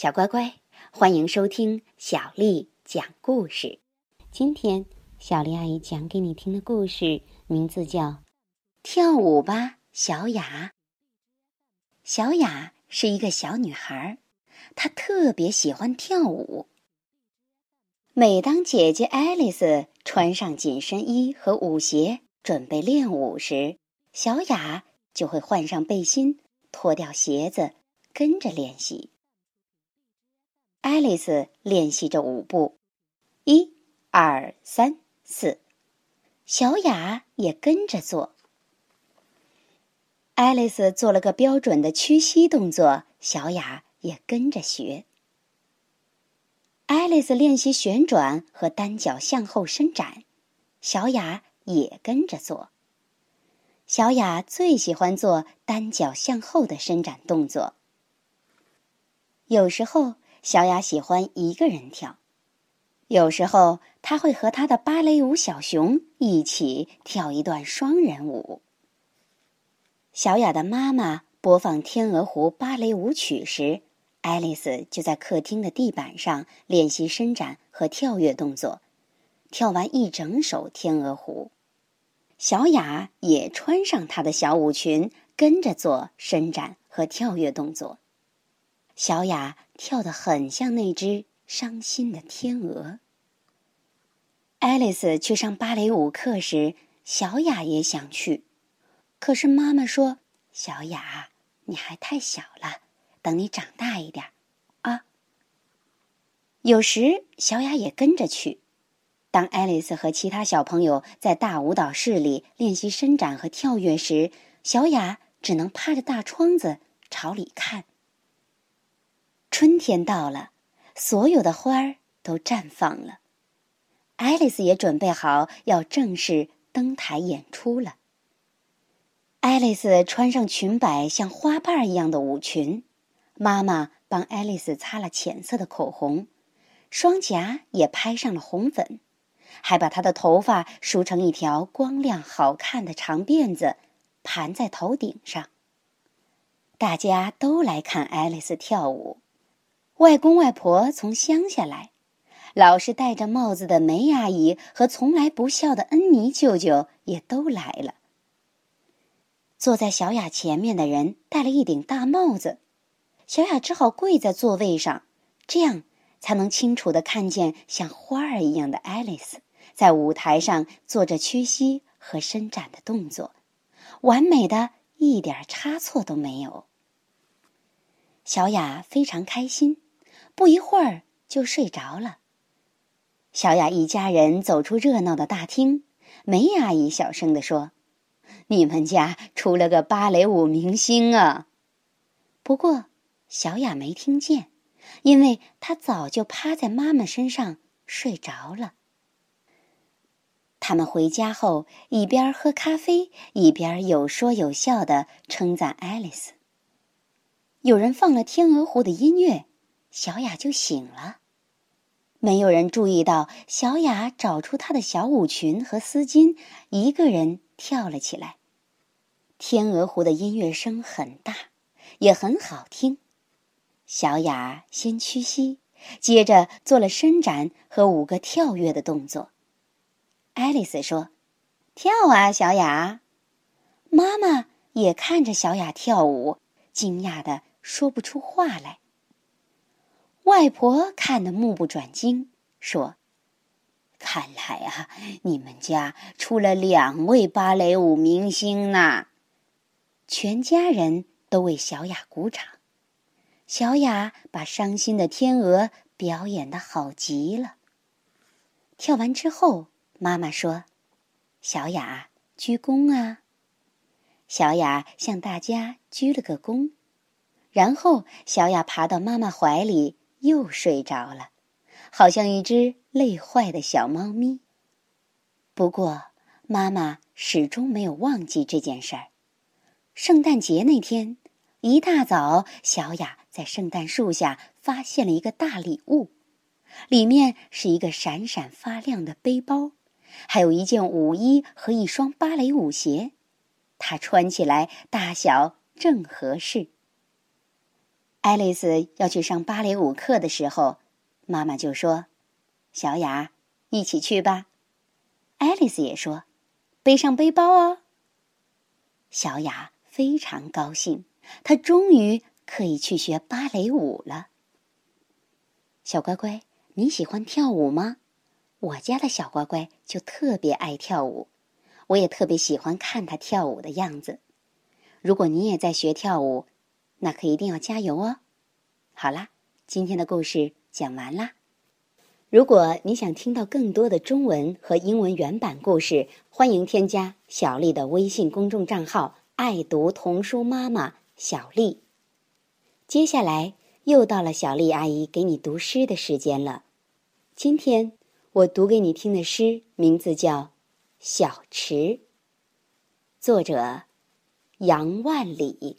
小乖乖，欢迎收听小丽讲故事。今天小丽阿姨讲给你听的故事名字叫《跳舞吧，小雅》。小雅是一个小女孩，她特别喜欢跳舞。每当姐姐爱丽丝穿上紧身衣和舞鞋准备练舞时，小雅就会换上背心，脱掉鞋子，跟着练习。爱丽丝练习着舞步，一、二、三、四，小雅也跟着做。爱丽丝做了个标准的屈膝动作，小雅也跟着学。爱丽丝练习旋转和单脚向后伸展，小雅也跟着做。小雅最喜欢做单脚向后的伸展动作，有时候。小雅喜欢一个人跳，有时候她会和她的芭蕾舞小熊一起跳一段双人舞。小雅的妈妈播放《天鹅湖》芭蕾舞曲时，爱丽丝就在客厅的地板上练习伸展和跳跃动作，跳完一整首《天鹅湖》。小雅也穿上她的小舞裙，跟着做伸展和跳跃动作。小雅跳得很像那只伤心的天鹅。爱丽丝去上芭蕾舞课时，小雅也想去，可是妈妈说：“小雅，你还太小了，等你长大一点，啊。”有时小雅也跟着去。当爱丽丝和其他小朋友在大舞蹈室里练习伸展和跳跃时，小雅只能趴着大窗子朝里看。春天到了，所有的花儿都绽放了。爱丽丝也准备好要正式登台演出了。爱丽丝穿上裙摆像花瓣一样的舞裙，妈妈帮爱丽丝擦了浅色的口红，双颊也拍上了红粉，还把她的头发梳成一条光亮好看的长辫子，盘在头顶上。大家都来看爱丽丝跳舞。外公外婆从乡下来，老是戴着帽子的梅阿姨和从来不笑的恩妮舅舅也都来了。坐在小雅前面的人戴了一顶大帽子，小雅只好跪在座位上，这样才能清楚的看见像花儿一样的爱丽丝在舞台上做着屈膝和伸展的动作，完美的一点差错都没有。小雅非常开心。不一会儿就睡着了。小雅一家人走出热闹的大厅，梅阿姨小声地说：“你们家出了个芭蕾舞明星啊！”不过小雅没听见，因为她早就趴在妈妈身上睡着了。他们回家后，一边喝咖啡，一边有说有笑的称赞爱丽丝。有人放了《天鹅湖》的音乐。小雅就醒了，没有人注意到小雅找出她的小舞裙和丝巾，一个人跳了起来。天鹅湖的音乐声很大，也很好听。小雅先屈膝，接着做了伸展和五个跳跃的动作。爱丽丝说：“跳啊，小雅！”妈妈也看着小雅跳舞，惊讶的说不出话来。外婆看得目不转睛，说：“看来啊，你们家出了两位芭蕾舞明星呢。”全家人都为小雅鼓掌。小雅把伤心的天鹅表演的好极了。跳完之后，妈妈说：“小雅，鞠躬啊！”小雅向大家鞠了个躬，然后小雅爬到妈妈怀里。又睡着了，好像一只累坏的小猫咪。不过，妈妈始终没有忘记这件事儿。圣诞节那天，一大早，小雅在圣诞树下发现了一个大礼物，里面是一个闪闪发亮的背包，还有一件舞衣和一双芭蕾舞鞋，她穿起来大小正合适。爱丽丝要去上芭蕾舞课的时候，妈妈就说：“小雅，一起去吧。”爱丽丝也说：“背上背包哦。”小雅非常高兴，她终于可以去学芭蕾舞了。小乖乖，你喜欢跳舞吗？我家的小乖乖就特别爱跳舞，我也特别喜欢看他跳舞的样子。如果你也在学跳舞，那可一定要加油哦！好啦，今天的故事讲完啦。如果你想听到更多的中文和英文原版故事，欢迎添加小丽的微信公众账号“爱读童书妈妈小丽”。接下来又到了小丽阿姨给你读诗的时间了。今天我读给你听的诗名字叫《小池》，作者杨万里。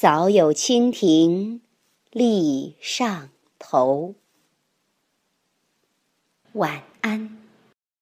早有蜻蜓立上头。晚安。